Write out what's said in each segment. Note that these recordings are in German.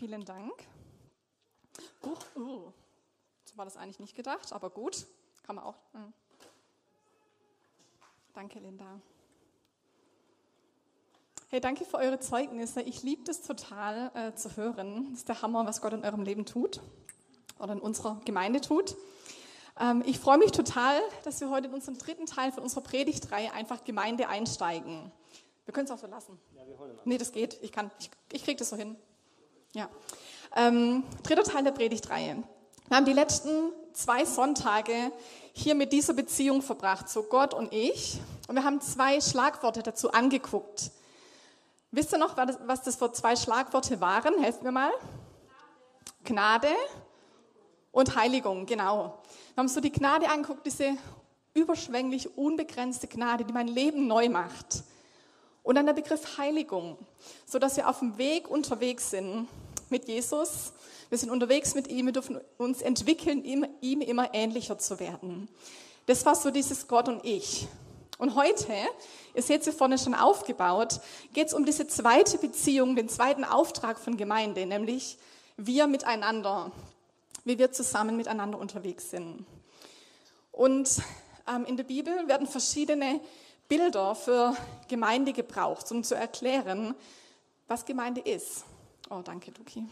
Vielen Dank. Uh, uh. So war das eigentlich nicht gedacht, aber gut. Kann man auch. Hm. Danke, Linda. Hey, danke für eure Zeugnisse. Ich liebe das total äh, zu hören. Das ist der Hammer, was Gott in eurem Leben tut oder in unserer Gemeinde tut. Ähm, ich freue mich total, dass wir heute in unserem dritten Teil von unserer Predigtreihe einfach Gemeinde einsteigen. Wir können es auch so lassen. Ja, wir holen Nee, das geht. Ich kann. Ich, ich kriege das so hin. Ja. Ähm, dritter Teil der Predigtreihe. Wir haben die letzten zwei Sonntage hier mit dieser Beziehung verbracht, so Gott und ich. Und wir haben zwei Schlagworte dazu angeguckt. Wisst ihr noch, was das für zwei Schlagworte waren? Helft mir mal. Gnade und Heiligung, genau. Wir haben so die Gnade angeguckt, diese überschwänglich unbegrenzte Gnade, die mein Leben neu macht. Und dann der Begriff Heiligung, so dass wir auf dem Weg unterwegs sind mit Jesus. Wir sind unterwegs mit ihm, wir dürfen uns entwickeln, ihm, ihm immer ähnlicher zu werden. Das war so dieses Gott und ich. Und heute, ihr seht sie vorne schon aufgebaut, geht es um diese zweite Beziehung, den zweiten Auftrag von Gemeinde, nämlich wir miteinander, wie wir zusammen miteinander unterwegs sind. Und ähm, in der Bibel werden verschiedene Bilder für Gemeinde gebraucht, um zu erklären, was Gemeinde ist. Oh, danke, Duki.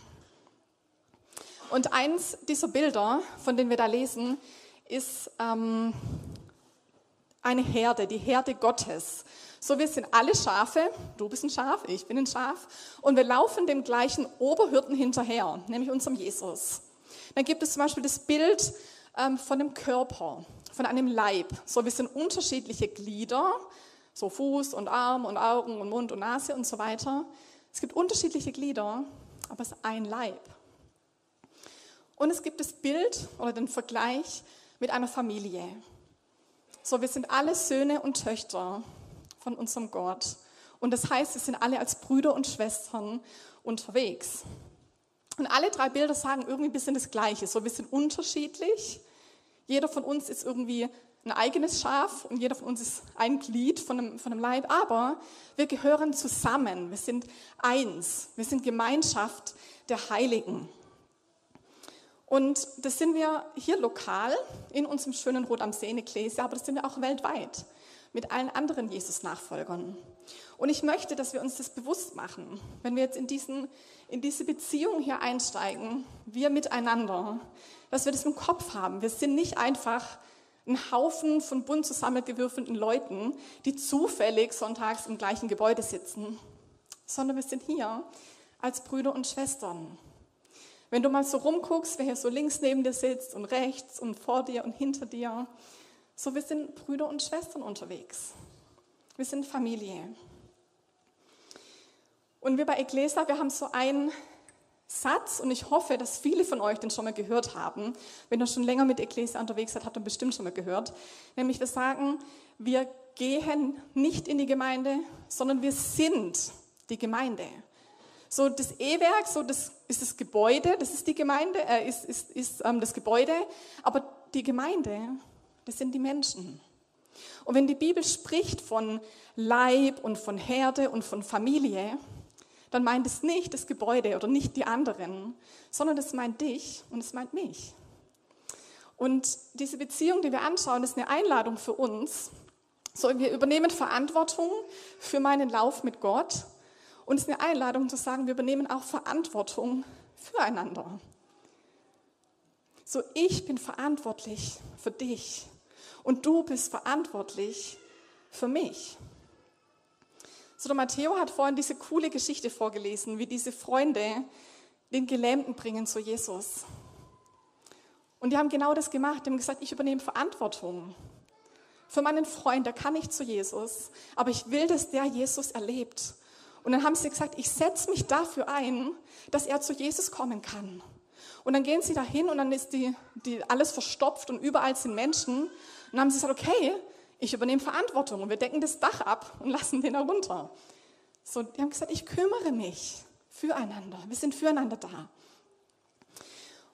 Und eins dieser Bilder, von denen wir da lesen, ist ähm, eine Herde, die Herde Gottes. So, wir sind alle Schafe, du bist ein Schaf, ich bin ein Schaf, und wir laufen dem gleichen Oberhirten hinterher, nämlich unserem Jesus. Dann gibt es zum Beispiel das Bild ähm, von einem Körper, von einem Leib. So, wir sind unterschiedliche Glieder, so Fuß und Arm und Augen und Mund und Nase und so weiter. Es gibt unterschiedliche Glieder, aber es ist ein Leib. Und es gibt das Bild oder den Vergleich mit einer Familie. So, wir sind alle Söhne und Töchter von unserem Gott. Und das heißt, wir sind alle als Brüder und Schwestern unterwegs. Und alle drei Bilder sagen irgendwie ein bisschen das Gleiche. So, wir sind unterschiedlich. Jeder von uns ist irgendwie ein eigenes Schaf und jeder von uns ist ein Glied von einem, von einem Leib. Aber wir gehören zusammen. Wir sind eins. Wir sind Gemeinschaft der Heiligen. Und das sind wir hier lokal in unserem schönen Rot am Ekklesia, aber das sind wir auch weltweit mit allen anderen Jesus-Nachfolgern. Und ich möchte, dass wir uns das bewusst machen, wenn wir jetzt in, diesen, in diese Beziehung hier einsteigen, wir miteinander, dass wir das im Kopf haben. Wir sind nicht einfach ein Haufen von bunt zusammengewürfelten Leuten, die zufällig sonntags im gleichen Gebäude sitzen, sondern wir sind hier als Brüder und Schwestern. Wenn du mal so rumguckst, wer hier so links neben dir sitzt und rechts und vor dir und hinter dir, so wir sind Brüder und Schwestern unterwegs. Wir sind Familie. Und wir bei Ecclesia, wir haben so einen Satz und ich hoffe, dass viele von euch den schon mal gehört haben. Wenn ihr schon länger mit Ecclesia unterwegs seid, habt ihr bestimmt schon mal gehört. Nämlich wir sagen, wir gehen nicht in die Gemeinde, sondern wir sind die Gemeinde. So das E-Werk, so das ist das Gebäude, das ist die Gemeinde, äh, ist, ist, ist ähm, das Gebäude, aber die Gemeinde, das sind die Menschen. Und wenn die Bibel spricht von Leib und von Herde und von Familie, dann meint es nicht das Gebäude oder nicht die anderen, sondern es meint dich und es meint mich. Und diese Beziehung, die wir anschauen, ist eine Einladung für uns. So, wir übernehmen Verantwortung für meinen Lauf mit Gott und es ist eine Einladung zu sagen, wir übernehmen auch Verantwortung füreinander. So, ich bin verantwortlich für dich und du bist verantwortlich für mich. So, der Matteo hat vorhin diese coole Geschichte vorgelesen, wie diese Freunde den Gelähmten bringen zu Jesus. Und die haben genau das gemacht. Die haben gesagt, ich übernehme Verantwortung für meinen Freund, der kann nicht zu Jesus, aber ich will, dass der Jesus erlebt. Und dann haben sie gesagt, ich setze mich dafür ein, dass er zu Jesus kommen kann. Und dann gehen sie dahin und dann ist die, die alles verstopft und überall sind Menschen. Und dann haben sie gesagt, okay, ich übernehme Verantwortung und wir decken das Dach ab und lassen den herunter. So, die haben gesagt, ich kümmere mich füreinander. Wir sind füreinander da.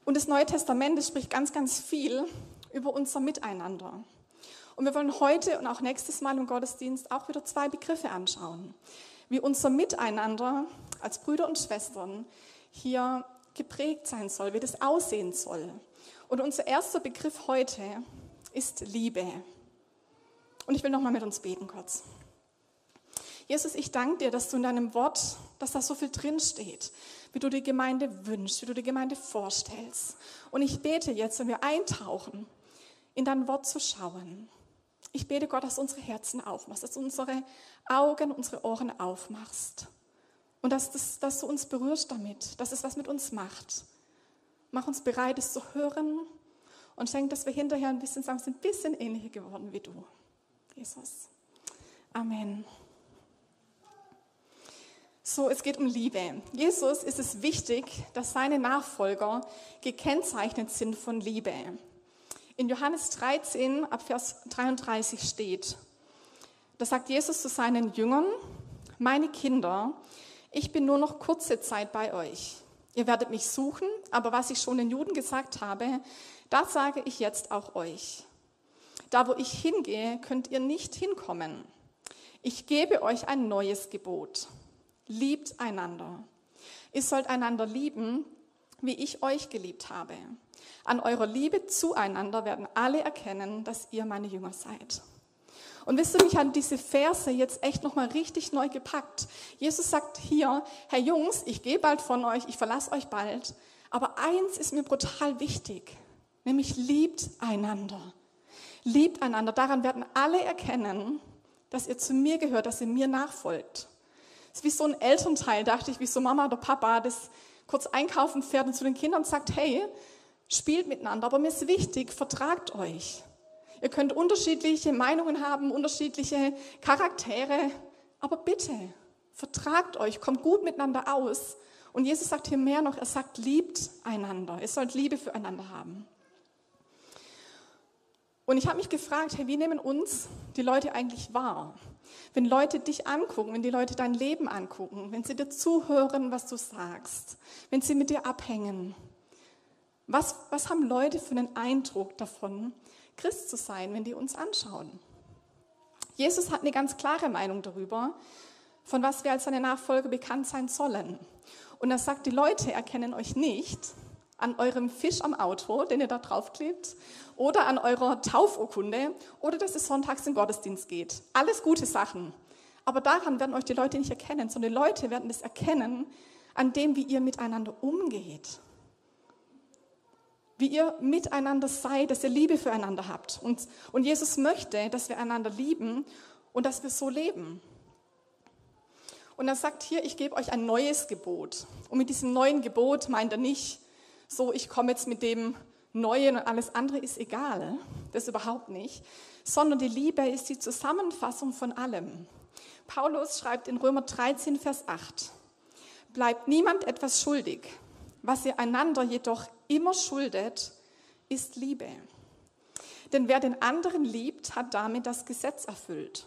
Und das Neue Testament das spricht ganz, ganz viel über unser Miteinander. Und wir wollen heute und auch nächstes Mal im Gottesdienst auch wieder zwei Begriffe anschauen wie unser Miteinander als Brüder und Schwestern hier geprägt sein soll, wie das aussehen soll. Und unser erster Begriff heute ist Liebe. Und ich will nochmal mit uns beten kurz. Jesus, ich danke dir, dass du in deinem Wort, dass da so viel drinsteht, wie du die Gemeinde wünschst, wie du die Gemeinde vorstellst. Und ich bete jetzt, wenn wir eintauchen, in dein Wort zu schauen. Ich bete Gott, dass du unsere Herzen aufmachst, dass du unsere Augen, unsere Ohren aufmachst. Und dass, das, dass du uns berührst damit, dass es was mit uns macht. Mach uns bereit, es zu hören und schenk, dass wir hinterher ein bisschen sagen, sind ein bisschen ähnlicher geworden wie du. Jesus. Amen. So, es geht um Liebe. Jesus ist es wichtig, dass seine Nachfolger gekennzeichnet sind von Liebe. In Johannes 13 ab Vers 33 steht, da sagt Jesus zu seinen Jüngern, meine Kinder, ich bin nur noch kurze Zeit bei euch. Ihr werdet mich suchen, aber was ich schon den Juden gesagt habe, das sage ich jetzt auch euch. Da, wo ich hingehe, könnt ihr nicht hinkommen. Ich gebe euch ein neues Gebot. Liebt einander. Ihr sollt einander lieben, wie ich euch geliebt habe. An eurer Liebe zueinander werden alle erkennen, dass ihr meine Jünger seid. Und wisst ihr, mich haben diese Verse jetzt echt nochmal richtig neu gepackt. Jesus sagt hier, Herr Jungs, ich gehe bald von euch, ich verlasse euch bald. Aber eins ist mir brutal wichtig, nämlich liebt einander. Liebt einander. Daran werden alle erkennen, dass ihr zu mir gehört, dass ihr mir nachfolgt. Das ist wie so ein Elternteil, dachte ich, wie so Mama oder Papa, das kurz einkaufen fährt und zu den Kindern sagt, hey, spielt miteinander, aber mir ist wichtig, vertragt euch. Ihr könnt unterschiedliche Meinungen haben, unterschiedliche Charaktere, aber bitte, vertragt euch, kommt gut miteinander aus. Und Jesus sagt hier mehr noch, er sagt, liebt einander. Ihr sollt Liebe füreinander haben. Und ich habe mich gefragt, hey, wie nehmen uns die Leute eigentlich wahr? Wenn Leute dich angucken, wenn die Leute dein Leben angucken, wenn sie dir zuhören, was du sagst, wenn sie mit dir abhängen, was, was haben Leute für einen Eindruck davon, Christ zu sein, wenn die uns anschauen? Jesus hat eine ganz klare Meinung darüber, von was wir als seine Nachfolger bekannt sein sollen. Und er sagt, die Leute erkennen euch nicht an eurem Fisch am Auto, den ihr da draufklebt, oder an eurer Taufurkunde, oder dass es sonntags in Gottesdienst geht. Alles gute Sachen. Aber daran werden euch die Leute nicht erkennen, sondern die Leute werden es erkennen an dem, wie ihr miteinander umgeht wie ihr miteinander seid, dass ihr Liebe füreinander habt. Und, und Jesus möchte, dass wir einander lieben und dass wir so leben. Und er sagt hier, ich gebe euch ein neues Gebot. Und mit diesem neuen Gebot meint er nicht, so, ich komme jetzt mit dem Neuen und alles andere ist egal. Das überhaupt nicht. Sondern die Liebe ist die Zusammenfassung von allem. Paulus schreibt in Römer 13, Vers 8, bleibt niemand etwas schuldig. Was ihr einander jedoch immer schuldet, ist Liebe. Denn wer den anderen liebt, hat damit das Gesetz erfüllt.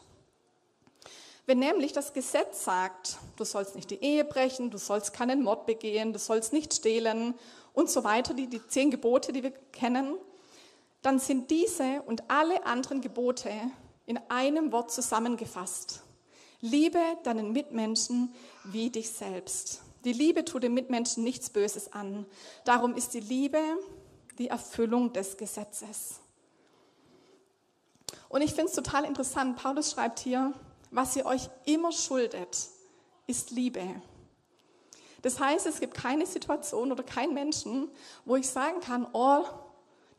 Wenn nämlich das Gesetz sagt, du sollst nicht die Ehe brechen, du sollst keinen Mord begehen, du sollst nicht stehlen und so weiter, die, die zehn Gebote, die wir kennen, dann sind diese und alle anderen Gebote in einem Wort zusammengefasst. Liebe deinen Mitmenschen wie dich selbst. Die Liebe tut dem Mitmenschen nichts Böses an. Darum ist die Liebe die Erfüllung des Gesetzes. Und ich finde es total interessant. Paulus schreibt hier, was ihr euch immer schuldet, ist Liebe. Das heißt, es gibt keine Situation oder keinen Menschen, wo ich sagen kann, oh,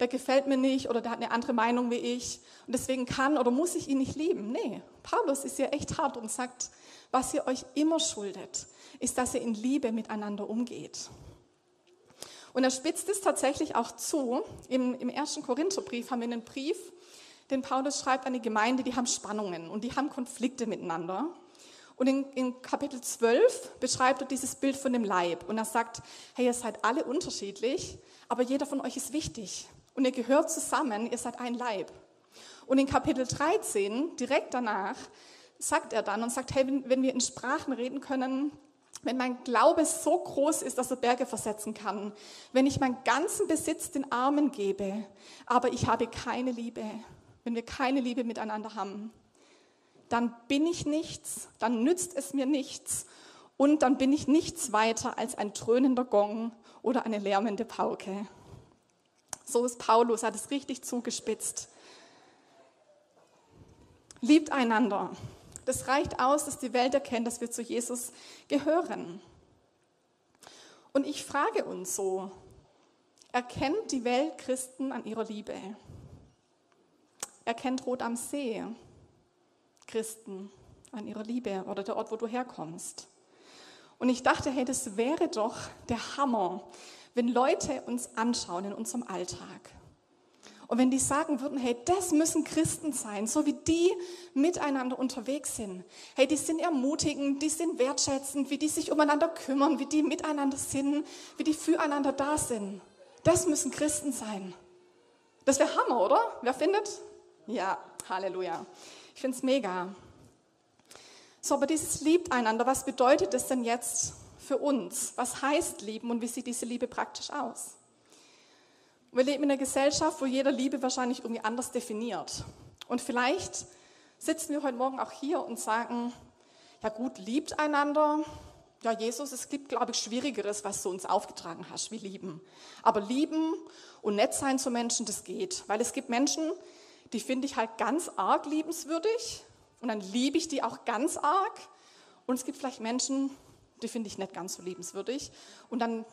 der gefällt mir nicht oder der hat eine andere Meinung wie ich und deswegen kann oder muss ich ihn nicht lieben. Nee, Paulus ist hier echt hart und sagt, was ihr euch immer schuldet, ist, dass ihr in Liebe miteinander umgeht. Und er spitzt es tatsächlich auch zu. Im, Im ersten Korintherbrief haben wir einen Brief, den Paulus schreibt an die Gemeinde, die haben Spannungen und die haben Konflikte miteinander. Und in, in, Kapitel 12 beschreibt er dieses Bild von dem Leib. Und er sagt, hey, ihr seid alle unterschiedlich, aber jeder von euch ist wichtig. Und ihr gehört zusammen, ihr seid ein Leib. Und in Kapitel 13, direkt danach, sagt er dann und sagt, hey, wenn, wenn wir in Sprachen reden können, wenn mein Glaube so groß ist, dass er Berge versetzen kann, wenn ich meinen ganzen Besitz den Armen gebe, aber ich habe keine Liebe, wenn wir keine Liebe miteinander haben, dann bin ich nichts, dann nützt es mir nichts Und dann bin ich nichts weiter als ein dröhnender Gong oder eine lärmende Pauke. So ist Paulus, hat es richtig zugespitzt. Liebt einander. Das reicht aus, dass die Welt erkennt, dass wir zu Jesus gehören. Und ich frage uns so, erkennt die Welt Christen an ihrer Liebe? Erkennt Rot am See Christen an ihrer Liebe oder der Ort, wo du herkommst? Und ich dachte, hey, das wäre doch der Hammer, wenn Leute uns anschauen in unserem Alltag. Und wenn die sagen würden, hey, das müssen Christen sein, so wie die miteinander unterwegs sind. Hey, die sind ermutigend, die sind wertschätzend, wie die sich umeinander kümmern, wie die miteinander sind, wie die füreinander da sind. Das müssen Christen sein. Das wäre Hammer, oder? Wer findet? Ja, Halleluja. Ich finde es mega. So, aber dieses liebt einander, was bedeutet das denn jetzt für uns? Was heißt lieben und wie sieht diese Liebe praktisch aus? Wir leben in einer Gesellschaft, wo jeder Liebe wahrscheinlich irgendwie anders definiert. Und vielleicht sitzen wir heute Morgen auch hier und sagen, ja gut, liebt einander. Ja, Jesus, es gibt, glaube ich, Schwierigeres, was du uns aufgetragen hast, wie lieben. Aber lieben und nett sein zu Menschen, das geht. Weil es gibt Menschen, die finde ich halt ganz arg liebenswürdig und dann liebe ich die auch ganz arg. Und es gibt vielleicht Menschen, die finde ich nicht ganz so liebenswürdig. Und dann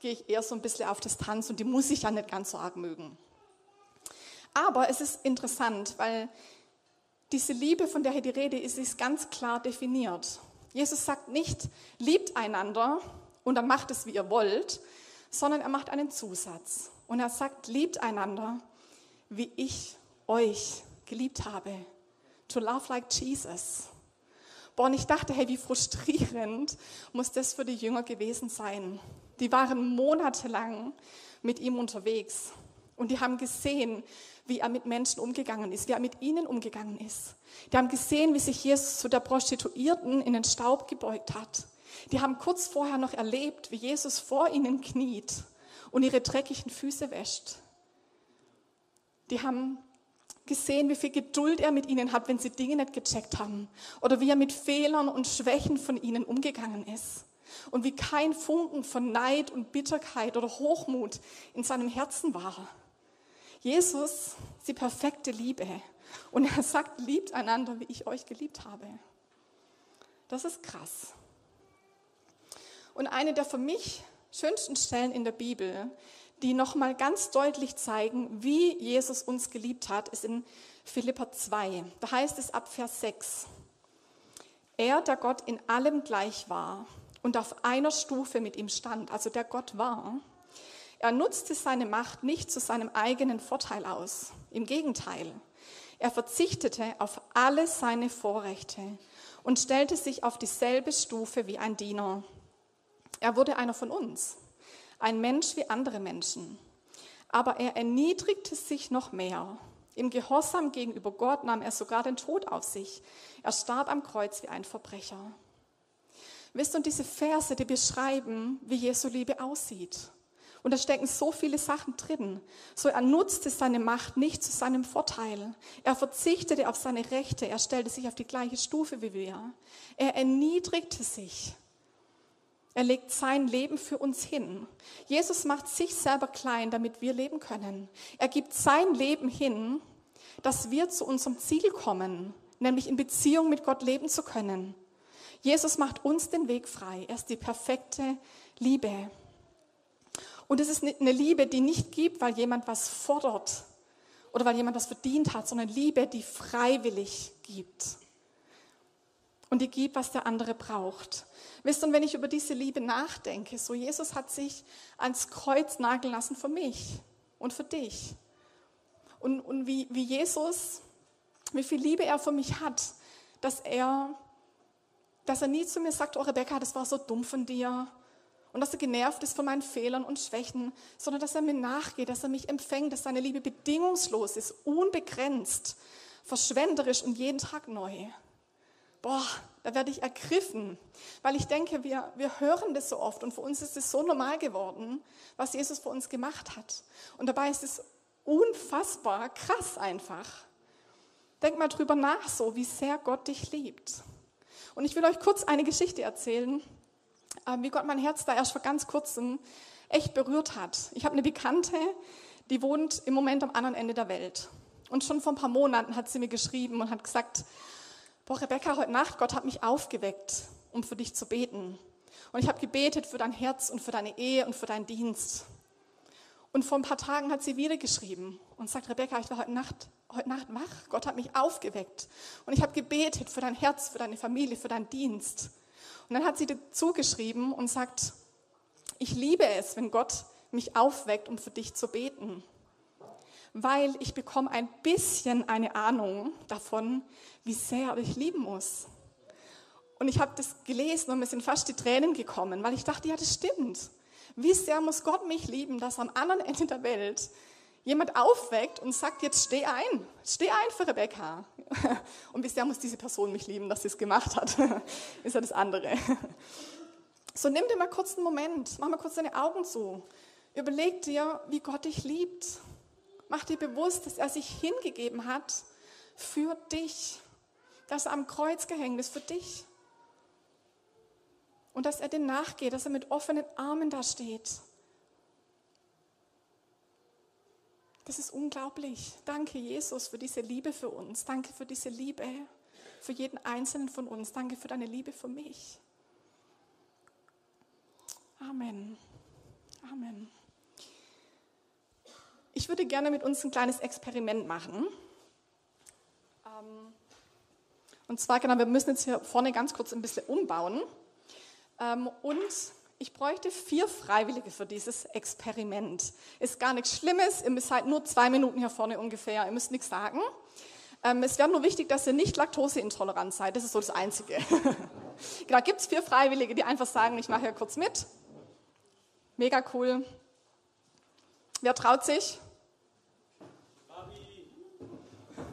gehe ich eher so ein bisschen auf Distanz und die muss ich ja nicht ganz so arg mögen. Aber es ist interessant, weil diese Liebe, von der hier die Rede ist, ist ganz klar definiert. Jesus sagt nicht, liebt einander und dann macht es, wie ihr wollt, sondern er macht einen Zusatz. Und er sagt, liebt einander, wie ich euch geliebt habe. To love like Jesus. Boah, und ich dachte, hey, wie frustrierend muss das für die Jünger gewesen sein. Die waren monatelang mit ihm unterwegs und die haben gesehen, wie er mit Menschen umgegangen ist, wie er mit ihnen umgegangen ist. Die haben gesehen, wie sich Jesus zu der Prostituierten in den Staub gebeugt hat. Die haben kurz vorher noch erlebt, wie Jesus vor ihnen kniet und ihre dreckigen Füße wäscht. Die haben gesehen, wie viel Geduld er mit ihnen hat, wenn sie Dinge nicht gecheckt haben. Oder wie er mit Fehlern und Schwächen von ihnen umgegangen ist und wie kein Funken von Neid und Bitterkeit oder Hochmut in seinem Herzen war. Jesus, die perfekte Liebe. Und er sagt, liebt einander, wie ich euch geliebt habe. Das ist krass. Und eine der für mich schönsten Stellen in der Bibel, die nochmal ganz deutlich zeigen, wie Jesus uns geliebt hat, ist in Philippa 2. Da heißt es ab Vers 6. Er, der Gott in allem gleich war und auf einer Stufe mit ihm stand, also der Gott war, er nutzte seine Macht nicht zu seinem eigenen Vorteil aus. Im Gegenteil, er verzichtete auf alle seine Vorrechte und stellte sich auf dieselbe Stufe wie ein Diener. Er wurde einer von uns, ein Mensch wie andere Menschen. Aber er erniedrigte sich noch mehr. Im Gehorsam gegenüber Gott nahm er sogar den Tod auf sich. Er starb am Kreuz wie ein Verbrecher. Wisst ihr, diese Verse, die beschreiben, wie Jesu Liebe aussieht. Und da stecken so viele Sachen drin. So er nutzte seine Macht nicht zu seinem Vorteil. Er verzichtete auf seine Rechte. Er stellte sich auf die gleiche Stufe wie wir. Er erniedrigte sich. Er legt sein Leben für uns hin. Jesus macht sich selber klein, damit wir leben können. Er gibt sein Leben hin, dass wir zu unserem Ziel kommen, nämlich in Beziehung mit Gott leben zu können. Jesus macht uns den Weg frei. Er ist die perfekte Liebe. Und es ist eine Liebe, die nicht gibt, weil jemand was fordert oder weil jemand was verdient hat, sondern Liebe, die freiwillig gibt. Und die gibt, was der andere braucht. Wisst ihr, wenn ich über diese Liebe nachdenke, so Jesus hat sich ans Kreuz nageln lassen für mich und für dich. Und, und wie, wie Jesus, wie viel Liebe er für mich hat, dass er dass er nie zu mir sagt, oh Rebecca, das war so dumm von dir. Und dass er genervt ist von meinen Fehlern und Schwächen, sondern dass er mir nachgeht, dass er mich empfängt, dass seine Liebe bedingungslos ist, unbegrenzt, verschwenderisch und jeden Tag neu. Boah, da werde ich ergriffen, weil ich denke, wir, wir hören das so oft und für uns ist es so normal geworden, was Jesus für uns gemacht hat. Und dabei ist es unfassbar krass einfach. Denk mal drüber nach, so wie sehr Gott dich liebt. Und ich will euch kurz eine Geschichte erzählen, äh, wie Gott mein Herz da erst vor ganz kurzem echt berührt hat. Ich habe eine Bekannte, die wohnt im Moment am anderen Ende der Welt. Und schon vor ein paar Monaten hat sie mir geschrieben und hat gesagt, boah, Rebecca, heute Nacht, Gott hat mich aufgeweckt, um für dich zu beten. Und ich habe gebetet für dein Herz und für deine Ehe und für deinen Dienst. Und vor ein paar Tagen hat sie wieder geschrieben und sagt, Rebecca, ich war heute Nacht, heute Nacht wach. Gott hat mich aufgeweckt. Und ich habe gebetet für dein Herz, für deine Familie, für deinen Dienst. Und dann hat sie dazu geschrieben und sagt, ich liebe es, wenn Gott mich aufweckt, um für dich zu beten. Weil ich bekomme ein bisschen eine Ahnung davon, wie sehr dich lieben muss. Und ich habe das gelesen und mir sind fast die Tränen gekommen, weil ich dachte, ja, das stimmt. Wie sehr muss Gott mich lieben, dass am anderen Ende der Welt jemand aufweckt und sagt, jetzt steh ein, steh ein für Rebecca. Und wie sehr muss diese Person mich lieben, dass sie es gemacht hat, ist ja das andere. So nimm dir mal kurz einen Moment, mach mal kurz deine Augen zu. Überleg dir, wie Gott dich liebt. Mach dir bewusst, dass er sich hingegeben hat für dich, dass er am Kreuz gehängt ist für dich. Und dass er dir nachgeht, dass er mit offenen Armen da steht. Das ist unglaublich. Danke, Jesus, für diese Liebe für uns. Danke für diese Liebe für jeden Einzelnen von uns. Danke für deine Liebe für mich. Amen. Amen. Ich würde gerne mit uns ein kleines Experiment machen. Ähm, und zwar, genau, wir müssen jetzt hier vorne ganz kurz ein bisschen umbauen. Ähm, und ich bräuchte vier Freiwillige für dieses Experiment. Ist gar nichts Schlimmes, ihr seid nur zwei Minuten hier vorne ungefähr, ihr müsst nichts sagen. Ähm, es wäre nur wichtig, dass ihr nicht laktoseintolerant seid, das ist so das Einzige. genau, gibt es vier Freiwillige, die einfach sagen, ich mache hier kurz mit. Mega cool. Wer traut sich? Fabi.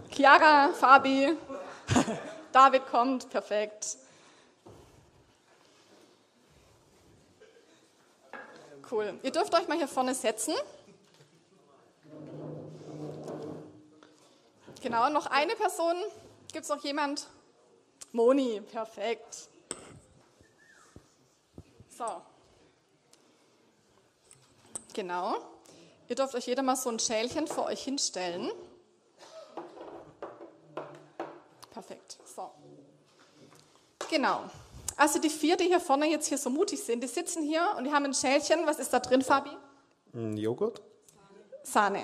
Chiara, Fabi. David kommt, perfekt. Cool. Ihr dürft euch mal hier vorne setzen. Genau, noch eine Person. Gibt es noch jemand? Moni, perfekt. So. Genau. Ihr dürft euch jeder mal so ein Schälchen vor euch hinstellen. Perfekt. So. Genau. Also die vier, die hier vorne jetzt hier so mutig sind, die sitzen hier und die haben ein Schälchen. Was ist da drin, Fabi? Joghurt. Sahne.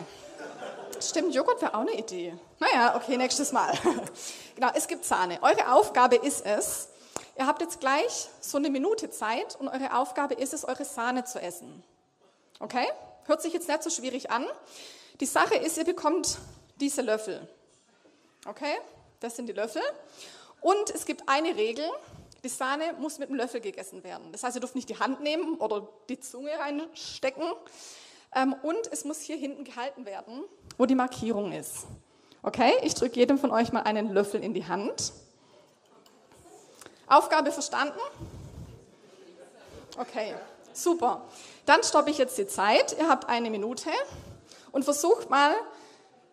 Stimmt, Joghurt wäre auch eine Idee. Naja, okay, nächstes Mal. genau, es gibt Sahne. Eure Aufgabe ist es, ihr habt jetzt gleich so eine Minute Zeit und eure Aufgabe ist es, eure Sahne zu essen. Okay? Hört sich jetzt nicht so schwierig an. Die Sache ist, ihr bekommt diese Löffel. Okay? Das sind die Löffel. Und es gibt eine Regel, die Sahne muss mit dem Löffel gegessen werden. Das heißt, ihr dürft nicht die Hand nehmen oder die Zunge reinstecken. Ähm, und es muss hier hinten gehalten werden, wo die Markierung ist. Okay, ich drücke jedem von euch mal einen Löffel in die Hand. Aufgabe verstanden? Okay, super. Dann stoppe ich jetzt die Zeit. Ihr habt eine Minute und versucht mal,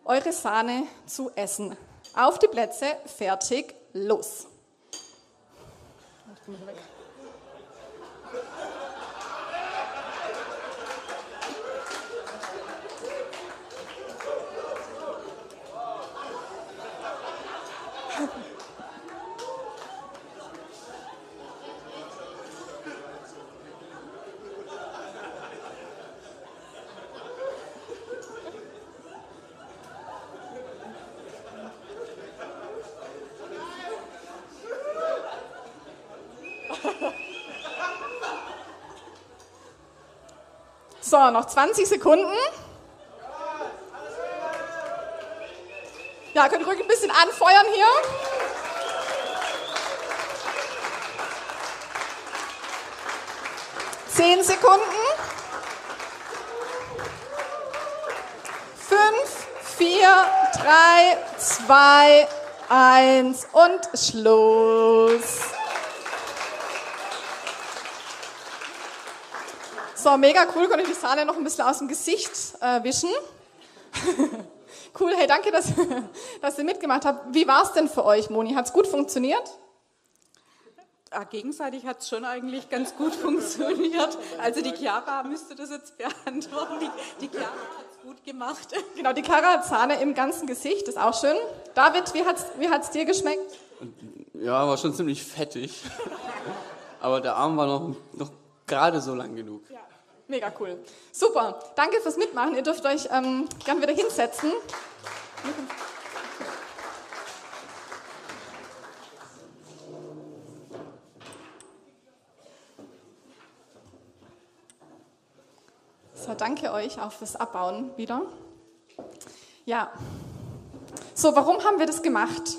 eure Sahne zu essen. Auf die Plätze, fertig, los. Noch 20 Sekunden. Ja, könnt ruhig ein bisschen anfeuern hier. Zehn Sekunden. Fünf, vier, drei, zwei, eins und Schluss. So, mega cool, konnte ich die Sahne noch ein bisschen aus dem Gesicht äh, wischen. cool, hey, danke, dass, dass ihr mitgemacht habt. Wie war es denn für euch, Moni? Hat es gut funktioniert? Ah, gegenseitig hat es schon eigentlich ganz gut funktioniert. Also die Chiara müsste das jetzt beantworten. Die, die Chiara hat es gut gemacht. Genau, die Chiara hat Sahne im ganzen Gesicht, ist auch schön. David, wie hat es wie hat's dir geschmeckt? Ja, war schon ziemlich fettig. Aber der Arm war noch, noch gerade so lang genug. Ja, mega cool. Super, danke fürs Mitmachen. Ihr dürft euch ähm, gern wieder hinsetzen. So, danke euch auch fürs Abbauen wieder. Ja. So, warum haben wir das gemacht?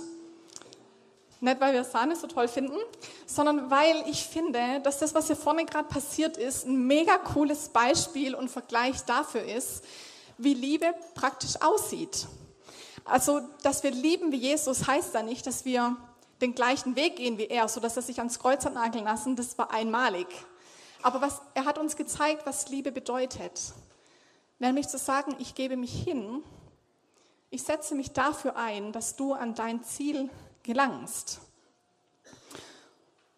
Nicht, weil wir Sahne so toll finden, sondern weil ich finde, dass das, was hier vorne gerade passiert ist, ein mega cooles Beispiel und Vergleich dafür ist, wie Liebe praktisch aussieht. Also, dass wir lieben wie Jesus, heißt da nicht, dass wir den gleichen Weg gehen wie er, so dass er sich ans Kreuz hat nageln lassen. Das war einmalig. Aber was, er hat uns gezeigt, was Liebe bedeutet. Nämlich zu sagen, ich gebe mich hin, ich setze mich dafür ein, dass du an dein Ziel gelangst.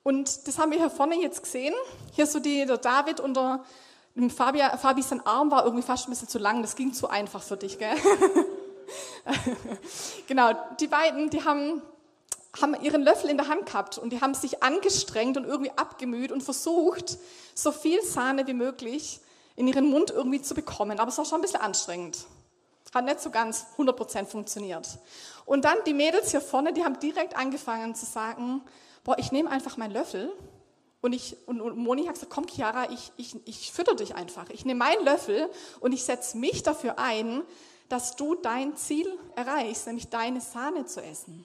Und das haben wir hier vorne jetzt gesehen. Hier so die, der David unter dem Fabi, Fabi sein Arm war irgendwie fast ein bisschen zu lang. Das ging zu einfach für dich, gell? genau, die beiden, die haben, haben ihren Löffel in der Hand gehabt und die haben sich angestrengt und irgendwie abgemüht und versucht, so viel Sahne wie möglich in ihren Mund irgendwie zu bekommen. Aber es war schon ein bisschen anstrengend. Hat nicht so ganz 100% funktioniert. Und dann die Mädels hier vorne, die haben direkt angefangen zu sagen, boah, ich nehme einfach meinen Löffel und, ich, und, und Moni hat gesagt, komm Chiara, ich, ich, ich fütter dich einfach. Ich nehme meinen Löffel und ich setze mich dafür ein, dass du dein Ziel erreichst, nämlich deine Sahne zu essen.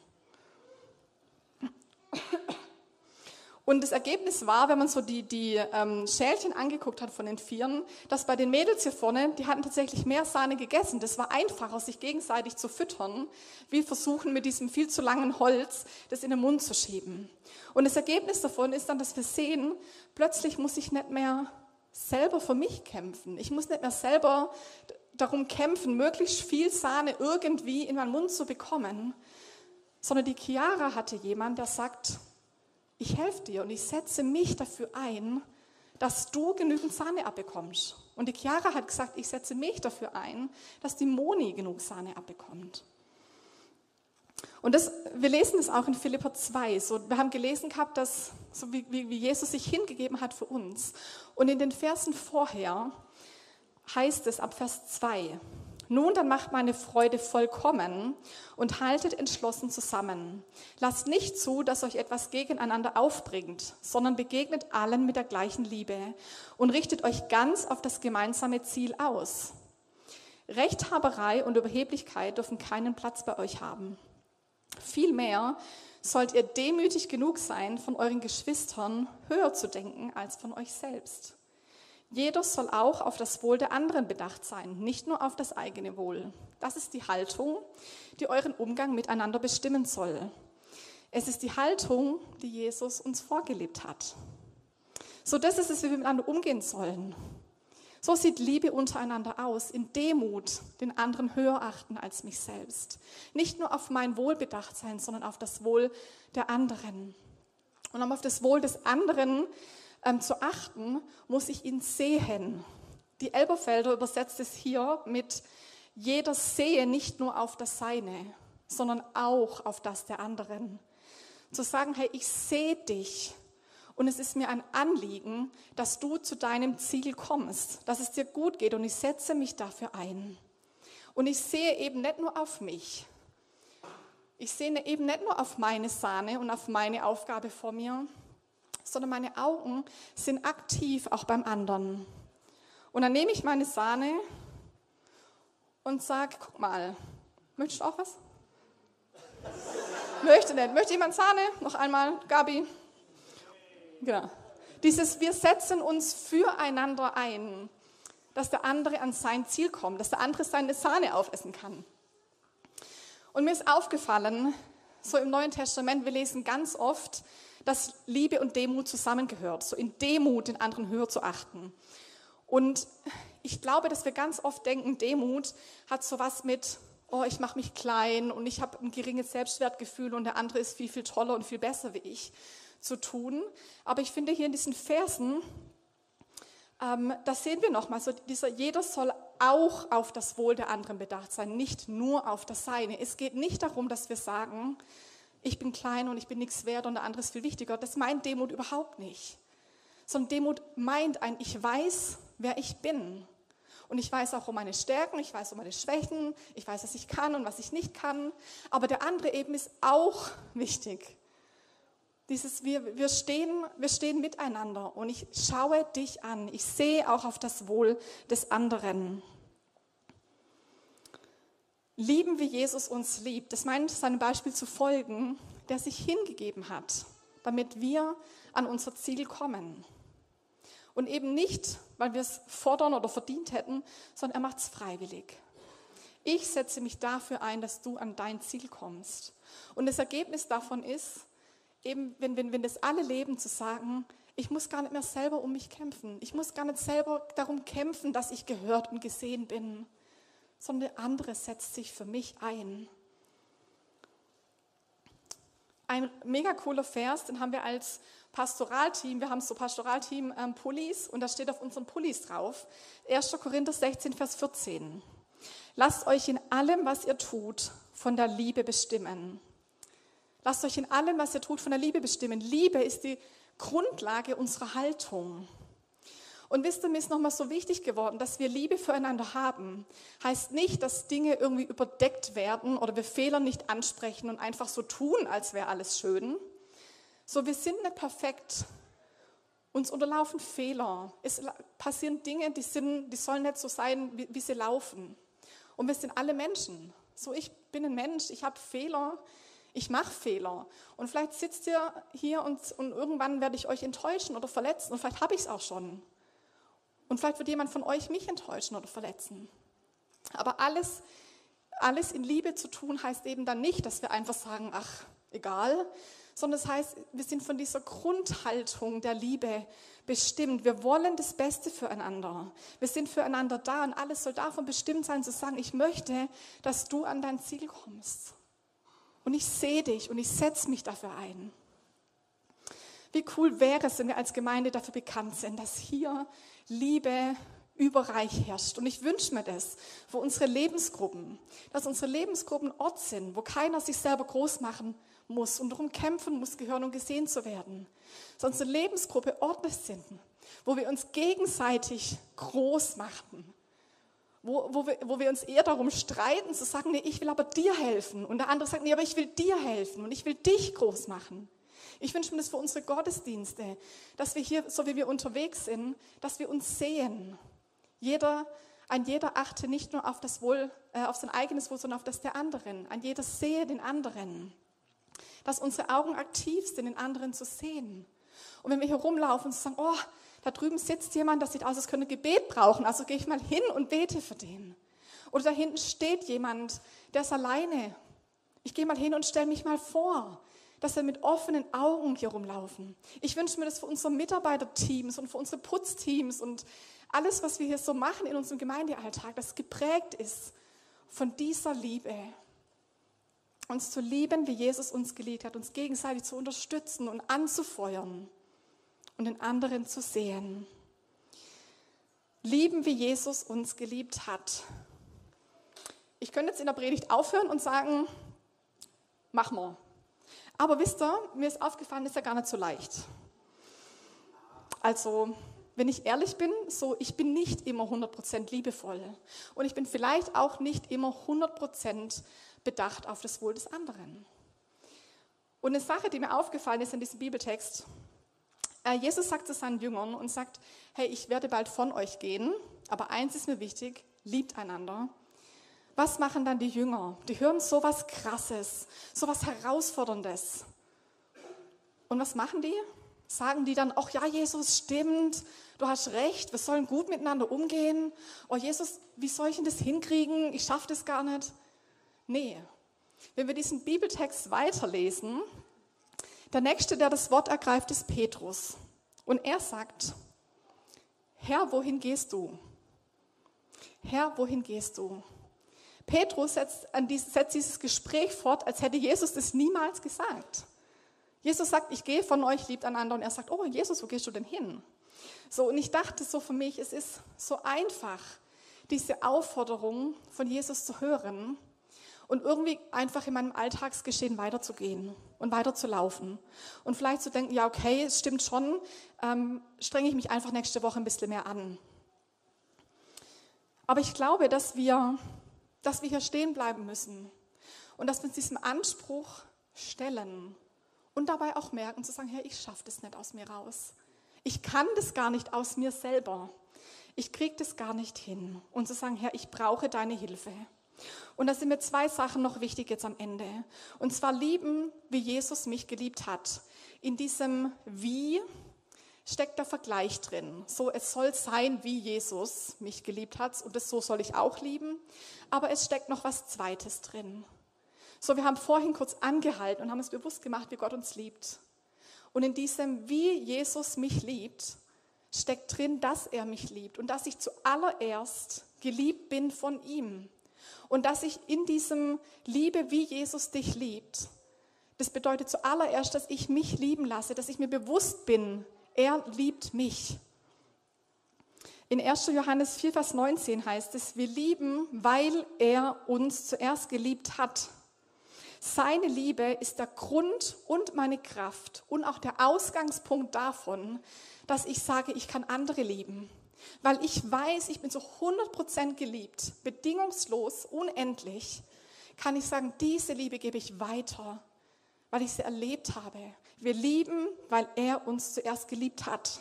Und das Ergebnis war, wenn man so die, die ähm, Schälchen angeguckt hat von den Vieren, dass bei den Mädels hier vorne, die hatten tatsächlich mehr Sahne gegessen. Das war einfacher, sich gegenseitig zu füttern, wie versuchen mit diesem viel zu langen Holz das in den Mund zu schieben. Und das Ergebnis davon ist dann, dass wir sehen, plötzlich muss ich nicht mehr selber für mich kämpfen. Ich muss nicht mehr selber darum kämpfen, möglichst viel Sahne irgendwie in meinen Mund zu bekommen, sondern die Chiara hatte jemand, der sagt, ich helfe dir und ich setze mich dafür ein, dass du genügend Sahne abbekommst. Und die Chiara hat gesagt, ich setze mich dafür ein, dass die Moni genug Sahne abbekommt. Und das, wir lesen es auch in Philippa 2. So, wir haben gelesen gehabt, dass, so wie, wie, wie Jesus sich hingegeben hat für uns. Und in den Versen vorher heißt es ab Vers 2, nun, dann macht meine Freude vollkommen und haltet entschlossen zusammen. Lasst nicht zu, dass euch etwas gegeneinander aufbringt, sondern begegnet allen mit der gleichen Liebe und richtet euch ganz auf das gemeinsame Ziel aus. Rechthaberei und Überheblichkeit dürfen keinen Platz bei euch haben. Vielmehr sollt ihr demütig genug sein, von euren Geschwistern höher zu denken als von euch selbst. Jeder soll auch auf das Wohl der anderen bedacht sein, nicht nur auf das eigene Wohl. Das ist die Haltung, die euren Umgang miteinander bestimmen soll. Es ist die Haltung, die Jesus uns vorgelebt hat. So das ist es, wie wir miteinander umgehen sollen. So sieht Liebe untereinander aus, in Demut den anderen höher achten als mich selbst. Nicht nur auf mein Wohl bedacht sein, sondern auf das Wohl der anderen. Und um auf das Wohl des anderen ähm, zu achten, muss ich ihn sehen. Die Elberfelder übersetzt es hier mit, jeder sehe nicht nur auf das Seine, sondern auch auf das der anderen. Zu sagen, hey, ich sehe dich und es ist mir ein Anliegen, dass du zu deinem Ziel kommst, dass es dir gut geht und ich setze mich dafür ein. Und ich sehe eben nicht nur auf mich. Ich sehe eben nicht nur auf meine Sahne und auf meine Aufgabe vor mir, sondern meine Augen sind aktiv auch beim anderen. Und dann nehme ich meine Sahne und sage, guck mal, möchtest du auch was? Möchte nicht. Möchte jemand Sahne? Noch einmal, Gabi. Genau. Dieses, wir setzen uns füreinander ein, dass der andere an sein Ziel kommt, dass der andere seine Sahne aufessen kann. Und mir ist aufgefallen, so im Neuen Testament, wir lesen ganz oft, dass Liebe und Demut zusammengehört, so in Demut den anderen höher zu achten. Und ich glaube, dass wir ganz oft denken, Demut hat so was mit, oh, ich mache mich klein und ich habe ein geringes Selbstwertgefühl und der andere ist viel, viel toller und viel besser wie ich. zu tun. Aber ich finde hier in diesen Versen, ähm, da sehen wir nochmal, so dieser, jeder soll auch auf das Wohl der anderen bedacht sein, nicht nur auf das Seine. Es geht nicht darum, dass wir sagen, ich bin klein und ich bin nichts wert und der andere ist viel wichtiger. Das meint Demut überhaupt nicht. Sondern Demut meint ein, ich weiß, wer ich bin. Und ich weiß auch um meine Stärken, ich weiß um meine Schwächen, ich weiß, was ich kann und was ich nicht kann. Aber der andere eben ist auch wichtig. Dieses, wir, wir, stehen, wir stehen miteinander und ich schaue dich an. Ich sehe auch auf das Wohl des anderen. Lieben, wie Jesus uns liebt, das meint seinem Beispiel zu folgen, der sich hingegeben hat, damit wir an unser Ziel kommen. Und eben nicht, weil wir es fordern oder verdient hätten, sondern er macht es freiwillig. Ich setze mich dafür ein, dass du an dein Ziel kommst. Und das Ergebnis davon ist, eben, wenn, wenn, wenn das alle leben, zu sagen, ich muss gar nicht mehr selber um mich kämpfen. Ich muss gar nicht selber darum kämpfen, dass ich gehört und gesehen bin, sondern der andere setzt sich für mich ein. Ein mega cooler Vers, den haben wir als Pastoralteam, wir haben so Pastoralteam-Pullis ähm, und da steht auf unseren Pullis drauf, 1. Korinther 16, Vers 14. Lasst euch in allem, was ihr tut, von der Liebe bestimmen. Lasst euch in allem, was ihr tut, von der Liebe bestimmen. Liebe ist die Grundlage unserer Haltung. Und wisst ihr, mir ist nochmal so wichtig geworden, dass wir Liebe füreinander haben. Heißt nicht, dass Dinge irgendwie überdeckt werden oder wir Fehler nicht ansprechen und einfach so tun, als wäre alles schön. So, wir sind nicht perfekt. Uns unterlaufen Fehler. Es passieren Dinge, die, sind, die sollen nicht so sein, wie, wie sie laufen. Und wir sind alle Menschen. So, ich bin ein Mensch, ich habe Fehler, ich mache Fehler. Und vielleicht sitzt ihr hier und, und irgendwann werde ich euch enttäuschen oder verletzen. Und vielleicht habe ich es auch schon. Und vielleicht wird jemand von euch mich enttäuschen oder verletzen. Aber alles, alles in Liebe zu tun heißt eben dann nicht, dass wir einfach sagen, ach, egal, sondern es heißt, wir sind von dieser Grundhaltung der Liebe bestimmt. Wir wollen das Beste füreinander. Wir sind füreinander da und alles soll davon bestimmt sein, zu sagen, ich möchte, dass du an dein Ziel kommst. Und ich sehe dich und ich setze mich dafür ein. Wie cool wäre es, wenn wir als Gemeinde dafür bekannt sind, dass hier Liebe überreich herrscht. Und ich wünsche mir das für unsere Lebensgruppen, dass unsere Lebensgruppen Ort sind, wo keiner sich selber groß machen muss und darum kämpfen muss, gehören und gesehen zu werden. Sondern unsere Lebensgruppe Orte sind, wo wir uns gegenseitig groß machen. Wo, wo, wir, wo wir uns eher darum streiten, zu sagen, nee, ich will aber dir helfen. Und der andere sagt, nee, aber ich will dir helfen und ich will dich groß machen. Ich wünsche mir das für unsere Gottesdienste, dass wir hier, so wie wir unterwegs sind, dass wir uns sehen. Jeder, ein jeder achte nicht nur auf das Wohl, äh, auf sein eigenes Wohl, sondern auf das der anderen. Ein jeder sehe den anderen dass unsere Augen aktiv sind, den anderen zu sehen. Und wenn wir hier rumlaufen und sagen, oh, da drüben sitzt jemand, das sieht aus, als könnte Gebet brauchen, also gehe ich mal hin und bete für den. Oder da hinten steht jemand, der ist alleine. Ich gehe mal hin und stelle mich mal vor, dass wir mit offenen Augen hier rumlaufen. Ich wünsche mir das für unsere Mitarbeiterteams und für unsere Putzteams und alles, was wir hier so machen in unserem Gemeindealltag, das geprägt ist von dieser Liebe uns zu lieben, wie Jesus uns geliebt hat, uns gegenseitig zu unterstützen und anzufeuern und den anderen zu sehen. Lieben, wie Jesus uns geliebt hat. Ich könnte jetzt in der Predigt aufhören und sagen, mach mal. Aber wisst ihr, mir ist aufgefallen, ist ja gar nicht so leicht. Also, wenn ich ehrlich bin, so ich bin nicht immer 100% liebevoll und ich bin vielleicht auch nicht immer 100% bedacht auf das Wohl des anderen. Und eine Sache, die mir aufgefallen ist in diesem Bibeltext, äh, Jesus sagt zu seinen Jüngern und sagt, hey, ich werde bald von euch gehen, aber eins ist mir wichtig, liebt einander. Was machen dann die Jünger? Die hören so was Krasses, so was Herausforderndes. Und was machen die? Sagen die dann, ach ja, Jesus, stimmt, du hast recht, wir sollen gut miteinander umgehen. Oh Jesus, wie soll ich denn das hinkriegen? Ich schaffe das gar nicht. Nee. Wenn wir diesen Bibeltext weiterlesen, der nächste, der das Wort ergreift, ist Petrus. Und er sagt, Herr, wohin gehst du? Herr, wohin gehst du? Petrus setzt, dieses, setzt dieses Gespräch fort, als hätte Jesus es niemals gesagt. Jesus sagt, ich gehe von euch, liebt einander. Und er sagt, oh Jesus, wo gehst du denn hin? So, und ich dachte so für mich, es ist so einfach, diese Aufforderung von Jesus zu hören und irgendwie einfach in meinem Alltagsgeschehen weiterzugehen und weiterzulaufen. Und vielleicht zu denken, ja, okay, es stimmt schon, ähm, strenge ich mich einfach nächste Woche ein bisschen mehr an. Aber ich glaube, dass wir, dass wir hier stehen bleiben müssen und dass wir uns diesem Anspruch stellen und dabei auch merken, zu sagen, Herr, ich schaffe das nicht aus mir raus. Ich kann das gar nicht aus mir selber. Ich kriege das gar nicht hin. Und zu sagen, Herr, ich brauche deine Hilfe. Und da sind mir zwei Sachen noch wichtig jetzt am Ende. Und zwar lieben, wie Jesus mich geliebt hat. In diesem Wie steckt der Vergleich drin. So, es soll sein, wie Jesus mich geliebt hat. Und das so soll ich auch lieben. Aber es steckt noch was Zweites drin. So, wir haben vorhin kurz angehalten und haben uns bewusst gemacht, wie Gott uns liebt. Und in diesem, wie Jesus mich liebt, steckt drin, dass er mich liebt und dass ich zuallererst geliebt bin von ihm. Und dass ich in diesem Liebe, wie Jesus dich liebt, das bedeutet zuallererst, dass ich mich lieben lasse, dass ich mir bewusst bin, er liebt mich. In 1. Johannes 4, Vers 19 heißt es, wir lieben, weil er uns zuerst geliebt hat. Seine Liebe ist der Grund und meine Kraft und auch der Ausgangspunkt davon, dass ich sage, ich kann andere lieben. Weil ich weiß, ich bin so 100% geliebt, bedingungslos, unendlich, kann ich sagen, diese Liebe gebe ich weiter, weil ich sie erlebt habe. Wir lieben, weil er uns zuerst geliebt hat.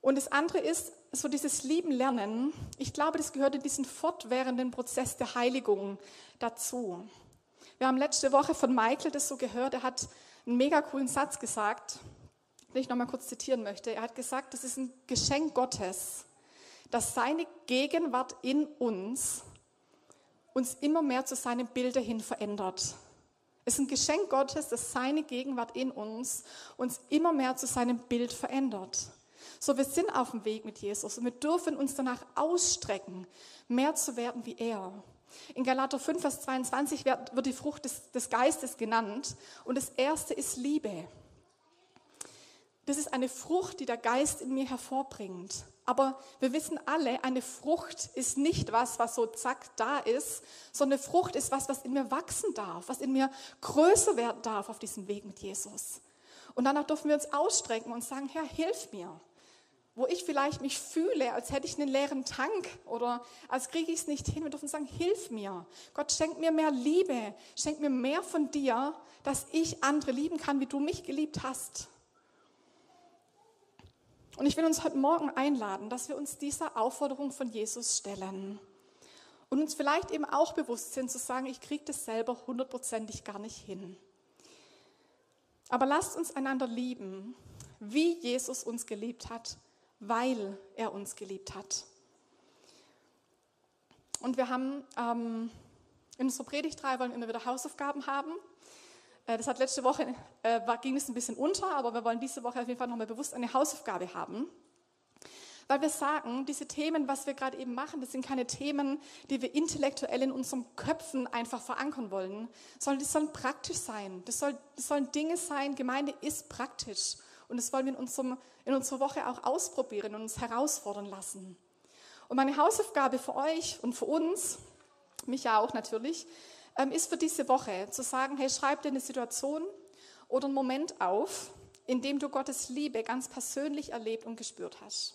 Und das andere ist, so dieses Lieben lernen, ich glaube, das gehört in diesen fortwährenden Prozess der Heiligung dazu. Wir haben letzte Woche von Michael das so gehört, er hat einen mega coolen Satz gesagt, den ich nochmal kurz zitieren möchte. Er hat gesagt, das ist ein Geschenk Gottes, dass seine Gegenwart in uns uns immer mehr zu seinem Bilde hin verändert. Es ist ein Geschenk Gottes, dass seine Gegenwart in uns uns immer mehr zu seinem Bild verändert. So, wir sind auf dem Weg mit Jesus und wir dürfen uns danach ausstrecken, mehr zu werden wie er. In Galater 5, Vers 22 wird, die Frucht des, des Geistes genannt und das erste ist Liebe. Das ist eine Frucht, die der Geist in mir hervorbringt. Aber wir wissen alle, eine Frucht ist nicht was, was so zack da ist, sondern eine Frucht ist was, was in mir wachsen darf, was in mir größer werden darf auf diesem Weg mit Jesus. Und danach dürfen wir uns ausstrecken und sagen, Herr, hilf mir wo ich vielleicht mich fühle, als hätte ich einen leeren Tank oder als kriege ich es nicht hin. Wir dürfen sagen, hilf mir. Gott, schenk mir mehr Liebe, schenk mir mehr von dir, dass ich andere lieben kann, wie du mich geliebt hast. Und ich will uns heute Morgen einladen, dass wir uns dieser Aufforderung von Jesus stellen und uns vielleicht eben auch bewusst sind zu sagen, ich kriege das selber hundertprozentig gar nicht hin. Aber lasst uns einander lieben, wie Jesus uns geliebt hat weil er uns geliebt hat. Und wir haben ähm, in unserer Predigtreihe wollen immer wieder Hausaufgaben haben. Äh, das hat letzte Woche, äh, ging es ein bisschen unter, aber wir wollen diese Woche auf jeden Fall nochmal bewusst eine Hausaufgabe haben. Weil wir sagen, diese Themen, was wir gerade eben machen, das sind keine Themen, die wir intellektuell in unseren Köpfen einfach verankern wollen, sondern die sollen praktisch sein. Das, soll, das sollen Dinge sein, Gemeinde ist praktisch. Und das wollen wir in, unserem, in unserer Woche auch ausprobieren und uns herausfordern lassen. Und meine Hausaufgabe für euch und für uns, mich ja auch natürlich, ist für diese Woche zu sagen, hey, schreib dir eine Situation oder einen Moment auf, in dem du Gottes Liebe ganz persönlich erlebt und gespürt hast.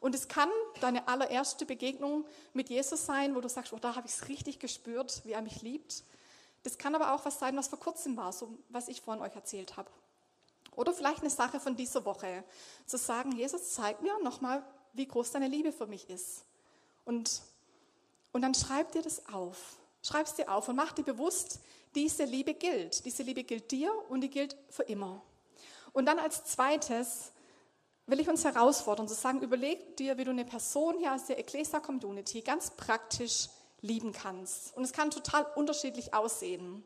Und es kann deine allererste Begegnung mit Jesus sein, wo du sagst, oh, da habe ich es richtig gespürt, wie er mich liebt. Das kann aber auch was sein, was vor kurzem war, so was ich vorhin euch erzählt habe. Oder vielleicht eine Sache von dieser Woche, zu sagen, Jesus, zeig mir nochmal, wie groß deine Liebe für mich ist. Und, und dann schreib dir das auf. Schreib es dir auf und mach dir bewusst, diese Liebe gilt. Diese Liebe gilt dir und die gilt für immer. Und dann als zweites will ich uns herausfordern, zu sagen, überleg dir, wie du eine Person hier aus der Ecclesia Community ganz praktisch lieben kannst. Und es kann total unterschiedlich aussehen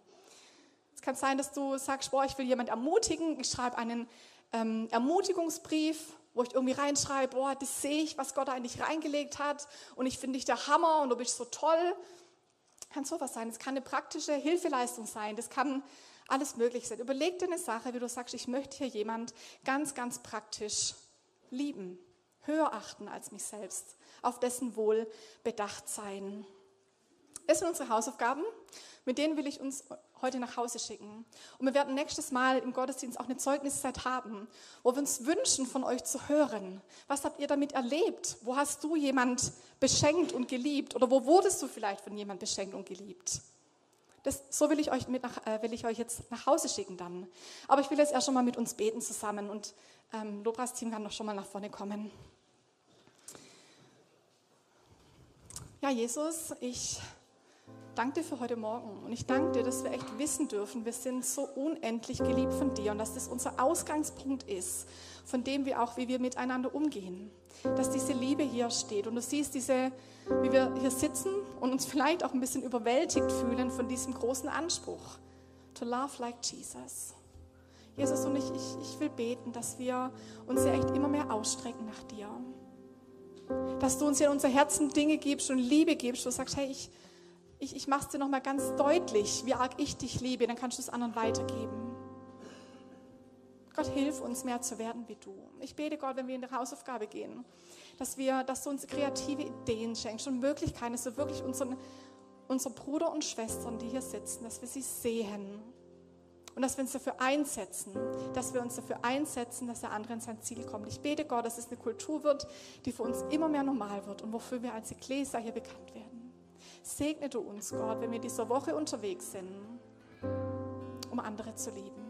kann sein, dass du sagst, boah, ich will jemand ermutigen. Ich schreibe einen ähm, Ermutigungsbrief, wo ich irgendwie reinschreibe, boah, das sehe ich, was Gott eigentlich reingelegt hat und ich finde dich der Hammer und du bist so toll. Kann sowas sein. Das kann eine praktische Hilfeleistung sein. Das kann alles möglich sein. Überleg dir eine Sache, wie du sagst, ich möchte hier jemand ganz, ganz praktisch lieben, höher achten als mich selbst, auf dessen Wohl bedacht sein. Das sind unsere Hausaufgaben, mit denen will ich uns heute nach Hause schicken. Und wir werden nächstes Mal im Gottesdienst auch eine Zeugniszeit haben, wo wir uns wünschen, von euch zu hören. Was habt ihr damit erlebt? Wo hast du jemand beschenkt und geliebt? Oder wo wurdest du vielleicht von jemand beschenkt und geliebt? Das, so will ich, euch mit nach, äh, will ich euch jetzt nach Hause schicken dann. Aber ich will jetzt erst schon mal mit uns beten zusammen und ähm, Lobras-Team kann noch schon mal nach vorne kommen. Ja, Jesus, ich danke dir für heute Morgen und ich danke dir, dass wir echt wissen dürfen, wir sind so unendlich geliebt von dir und dass das unser Ausgangspunkt ist, von dem wir auch, wie wir miteinander umgehen, dass diese Liebe hier steht und du siehst diese, wie wir hier sitzen und uns vielleicht auch ein bisschen überwältigt fühlen von diesem großen Anspruch, to love like Jesus. Jesus und ich, ich, ich will beten, dass wir uns ja echt immer mehr ausstrecken nach dir. Dass du uns in unser Herzen Dinge gibst und Liebe gibst, wo du sagst, hey, ich, ich, ich mache es dir nochmal ganz deutlich, wie arg ich dich liebe, dann kannst du es anderen weitergeben. Gott, hilf uns mehr zu werden wie du. Ich bete Gott, wenn wir in die Hausaufgabe gehen, dass, wir, dass du uns kreative Ideen schenkst und Möglichkeiten, dass wir wirklich unseren, unsere Brüder und Schwestern, die hier sitzen, dass wir sie sehen und dass wir uns dafür einsetzen, dass wir uns dafür einsetzen, dass der andere in sein Ziel kommt. Ich bete Gott, dass es eine Kultur wird, die für uns immer mehr normal wird und wofür wir als Ekklesia hier bekannt werden. Segne du uns, Gott, wenn wir dieser Woche unterwegs sind, um andere zu lieben.